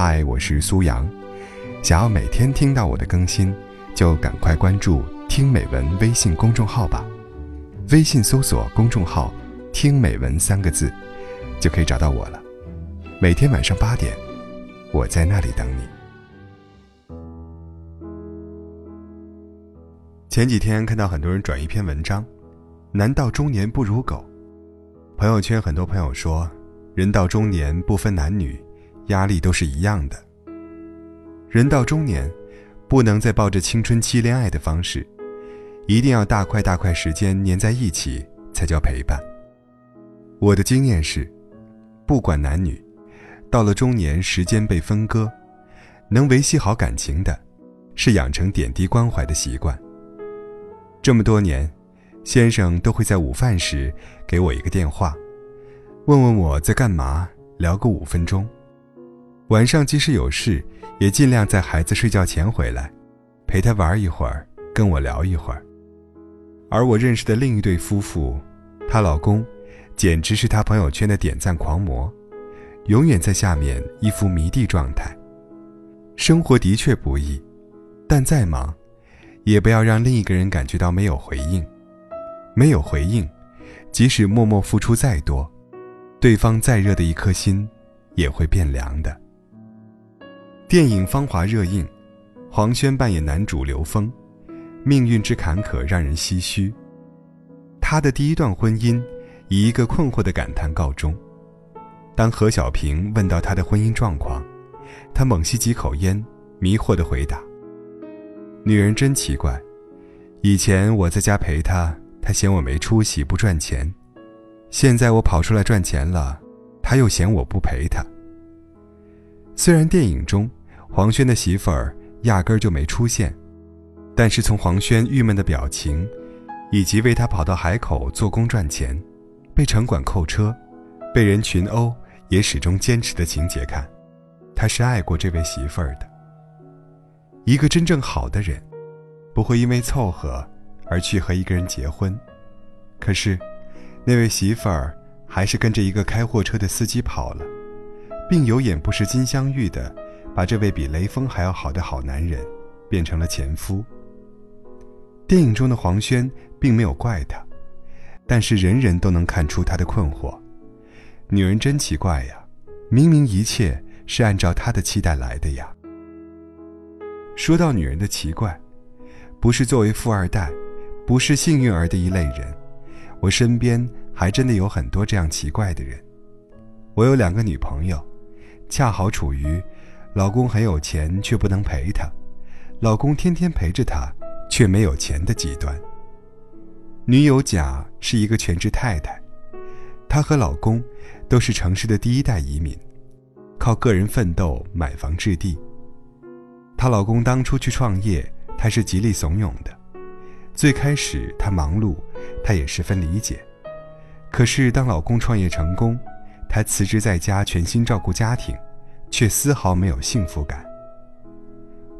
嗨，我是苏阳。想要每天听到我的更新，就赶快关注“听美文”微信公众号吧。微信搜索公众号“听美文”三个字，就可以找到我了。每天晚上八点，我在那里等你。前几天看到很多人转一篇文章，难道中年不如狗？朋友圈很多朋友说，人到中年不分男女。压力都是一样的。人到中年，不能再抱着青春期恋爱的方式，一定要大块大块时间黏在一起才叫陪伴。我的经验是，不管男女，到了中年，时间被分割，能维系好感情的，是养成点滴关怀的习惯。这么多年，先生都会在午饭时给我一个电话，问问我在干嘛，聊个五分钟。晚上即使有事，也尽量在孩子睡觉前回来，陪他玩一会儿，跟我聊一会儿。而我认识的另一对夫妇，她老公，简直是她朋友圈的点赞狂魔，永远在下面一副迷弟状态。生活的确不易，但再忙，也不要让另一个人感觉到没有回应。没有回应，即使默默付出再多，对方再热的一颗心，也会变凉的。电影《芳华》热映，黄轩扮演男主刘峰，命运之坎坷让人唏嘘。他的第一段婚姻以一个困惑的感叹告终。当何小萍问到他的婚姻状况，他猛吸几口烟，迷惑地回答：“女人真奇怪，以前我在家陪她，她嫌我没出息不赚钱；现在我跑出来赚钱了，她又嫌我不陪她。”虽然电影中，黄轩的媳妇儿压根儿就没出现，但是从黄轩郁闷的表情，以及为他跑到海口做工赚钱，被城管扣车，被人群殴，也始终坚持的情节看，他是爱过这位媳妇儿的。一个真正好的人，不会因为凑合而去和一个人结婚，可是，那位媳妇儿还是跟着一个开货车的司机跑了，并有眼不识金镶玉的。把这位比雷锋还要好的好男人，变成了前夫。电影中的黄轩并没有怪他，但是人人都能看出他的困惑。女人真奇怪呀，明明一切是按照他的期待来的呀。说到女人的奇怪，不是作为富二代，不是幸运儿的一类人，我身边还真的有很多这样奇怪的人。我有两个女朋友，恰好处于。老公很有钱，却不能陪她；老公天天陪着她，却没有钱的极端。女友甲是一个全职太太，她和老公都是城市的第一代移民，靠个人奋斗买房置地。她老公当初去创业，她是极力怂恿的。最开始她忙碌，她也十分理解。可是当老公创业成功，她辞职在家，全心照顾家庭。却丝毫没有幸福感。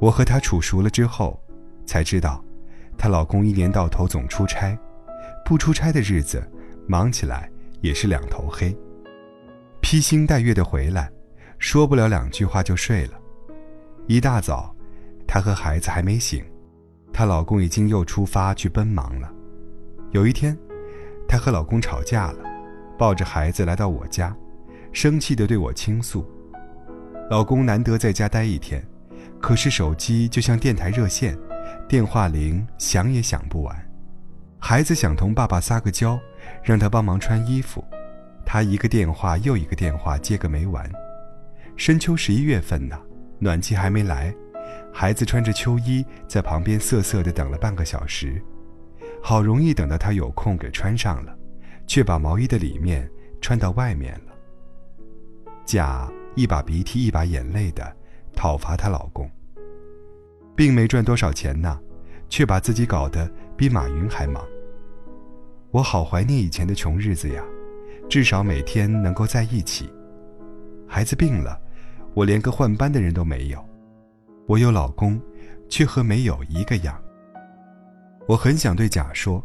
我和她处熟了之后，才知道，她老公一年到头总出差，不出差的日子，忙起来也是两头黑。披星戴月的回来，说不了两句话就睡了。一大早，她和孩子还没醒，她老公已经又出发去奔忙了。有一天，她和老公吵架了，抱着孩子来到我家，生气地对我倾诉。老公难得在家待一天，可是手机就像电台热线，电话铃响也响不完。孩子想同爸爸撒个娇，让他帮忙穿衣服，他一个电话又一个电话接个没完。深秋十一月份呢，暖气还没来，孩子穿着秋衣在旁边瑟瑟地等了半个小时，好容易等到他有空给穿上了，却把毛衣的里面穿到外面了。甲。一把鼻涕一把眼泪的讨伐她老公，并没赚多少钱呢，却把自己搞得比马云还忙。我好怀念以前的穷日子呀，至少每天能够在一起。孩子病了，我连个换班的人都没有。我有老公，却和没有一个样。我很想对甲说，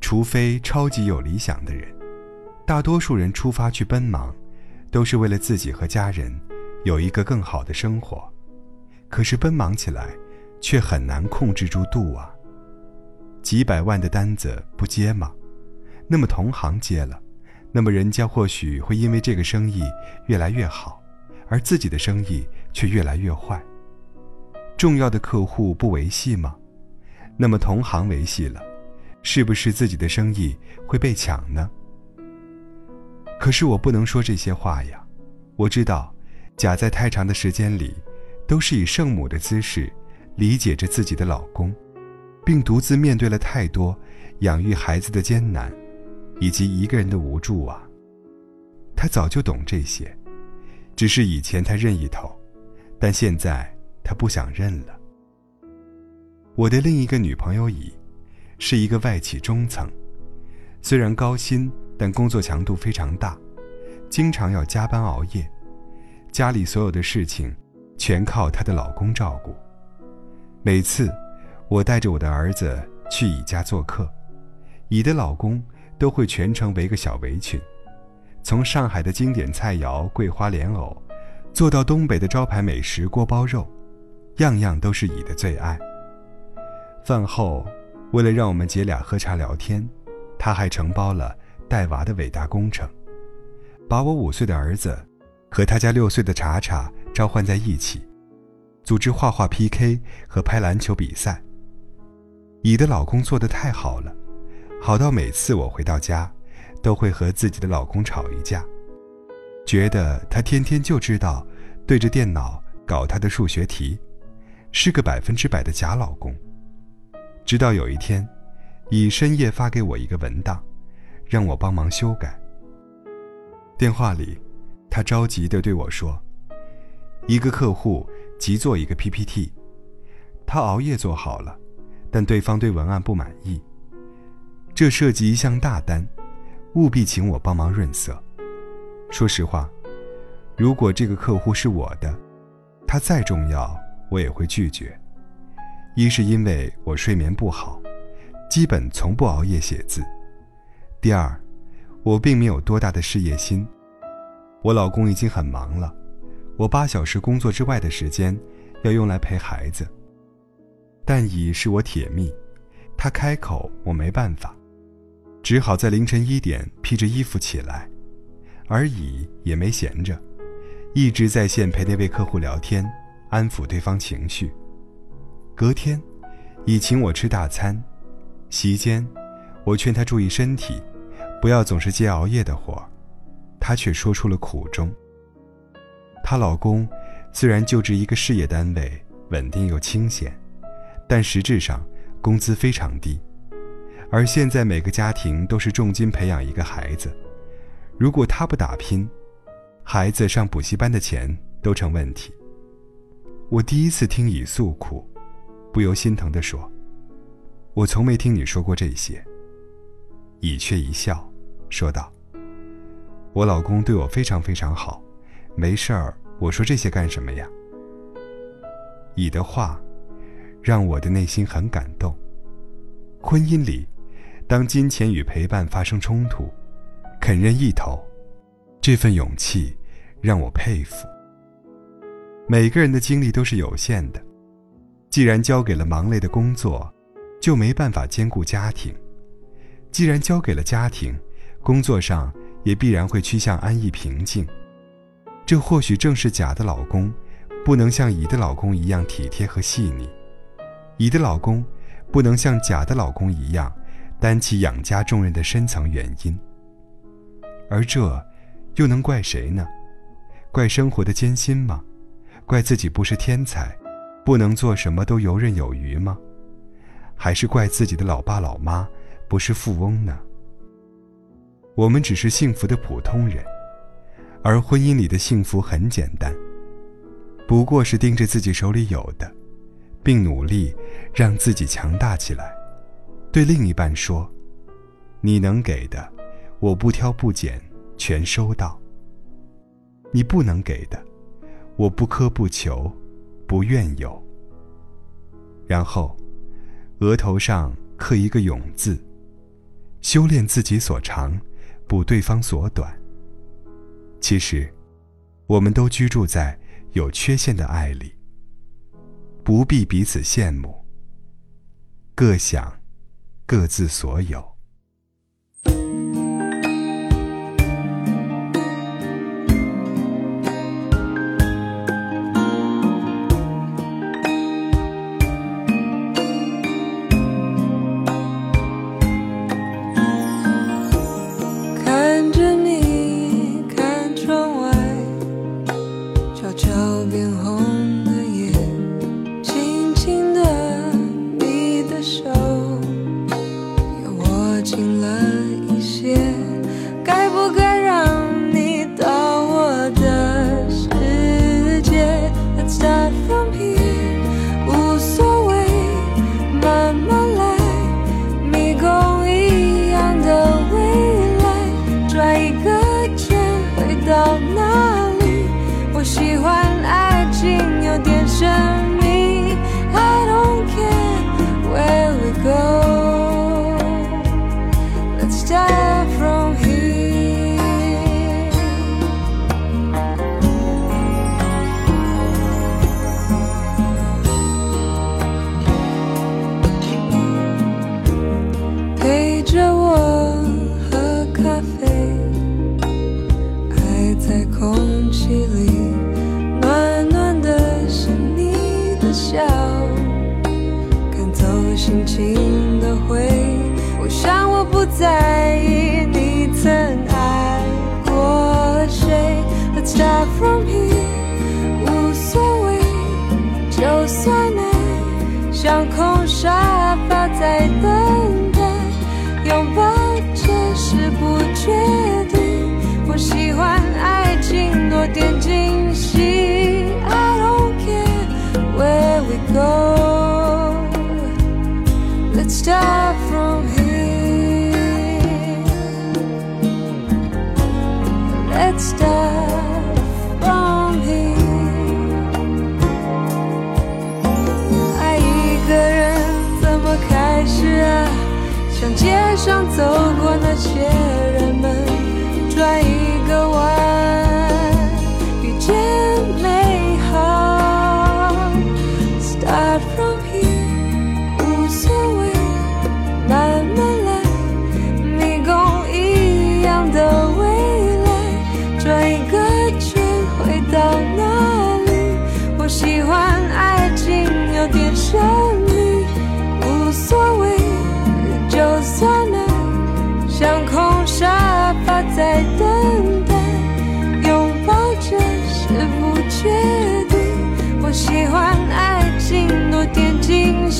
除非超级有理想的人，大多数人出发去奔忙。都是为了自己和家人有一个更好的生活，可是奔忙起来，却很难控制住度啊。几百万的单子不接吗？那么同行接了，那么人家或许会因为这个生意越来越好，而自己的生意却越来越坏。重要的客户不维系吗？那么同行维系了，是不是自己的生意会被抢呢？可是我不能说这些话呀，我知道。甲在太长的时间里，都是以圣母的姿势理解着自己的老公，并独自面对了太多养育孩子的艰难，以及一个人的无助啊。他早就懂这些，只是以前他认一头，但现在他不想认了。我的另一个女朋友乙，是一个外企中层，虽然高薪，但工作强度非常大，经常要加班熬夜。家里所有的事情，全靠她的老公照顾。每次，我带着我的儿子去乙家做客，乙的老公都会全程围个小围裙，从上海的经典菜肴桂花莲藕，做到东北的招牌美食锅包肉，样样都是乙的最爱。饭后，为了让我们姐俩喝茶聊天，他还承包了带娃的伟大工程，把我五岁的儿子。和他家六岁的查查召唤在一起，组织画画 PK 和拍篮球比赛。乙的老公做的太好了，好到每次我回到家，都会和自己的老公吵一架，觉得他天天就知道对着电脑搞他的数学题，是个百分之百的假老公。直到有一天，乙深夜发给我一个文档，让我帮忙修改。电话里。他着急地对我说：“一个客户急做一个 PPT，他熬夜做好了，但对方对文案不满意。这涉及一项大单，务必请我帮忙润色。说实话，如果这个客户是我的，他再重要我也会拒绝。一是因为我睡眠不好，基本从不熬夜写字；第二，我并没有多大的事业心。”我老公已经很忙了，我八小时工作之外的时间，要用来陪孩子。但乙是我铁蜜，他开口我没办法，只好在凌晨一点披着衣服起来，而乙也没闲着，一直在线陪那位客户聊天，安抚对方情绪。隔天，乙请我吃大餐，席间，我劝他注意身体，不要总是接熬夜的活。她却说出了苦衷。她老公虽然就职一个事业单位，稳定又清闲，但实质上工资非常低。而现在每个家庭都是重金培养一个孩子，如果他不打拼，孩子上补习班的钱都成问题。我第一次听乙诉苦，不由心疼地说：“我从没听你说过这些。”乙却一笑，说道。我老公对我非常非常好，没事儿，我说这些干什么呀？乙的话，让我的内心很感动。婚姻里，当金钱与陪伴发生冲突，肯认一头，这份勇气让我佩服。每个人的精力都是有限的，既然交给了忙累的工作，就没办法兼顾家庭；既然交给了家庭，工作上。也必然会趋向安逸平静，这或许正是甲的老公不能像乙的老公一样体贴和细腻，乙的老公不能像甲的老公一样担起养家重任的深层原因。而这，又能怪谁呢？怪生活的艰辛吗？怪自己不是天才，不能做什么都游刃有余吗？还是怪自己的老爸老妈不是富翁呢？我们只是幸福的普通人，而婚姻里的幸福很简单，不过是盯着自己手里有的，并努力让自己强大起来。对另一半说：“你能给的，我不挑不拣，全收到；你不能给的，我不苛不求，不怨有。”然后，额头上刻一个“勇”字，修炼自己所长。补对方所短。其实，我们都居住在有缺陷的爱里，不必彼此羡慕，各享各自所有。轻轻的回，我想我不在意你曾爱过谁。Let's start from here，无所谓，就算爱像空沙发在等待，拥抱只是不确定。我喜欢爱情多点惊喜。I don't care where we go。的梦里爱一个人怎么开始啊？像街上走过那些。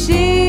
惊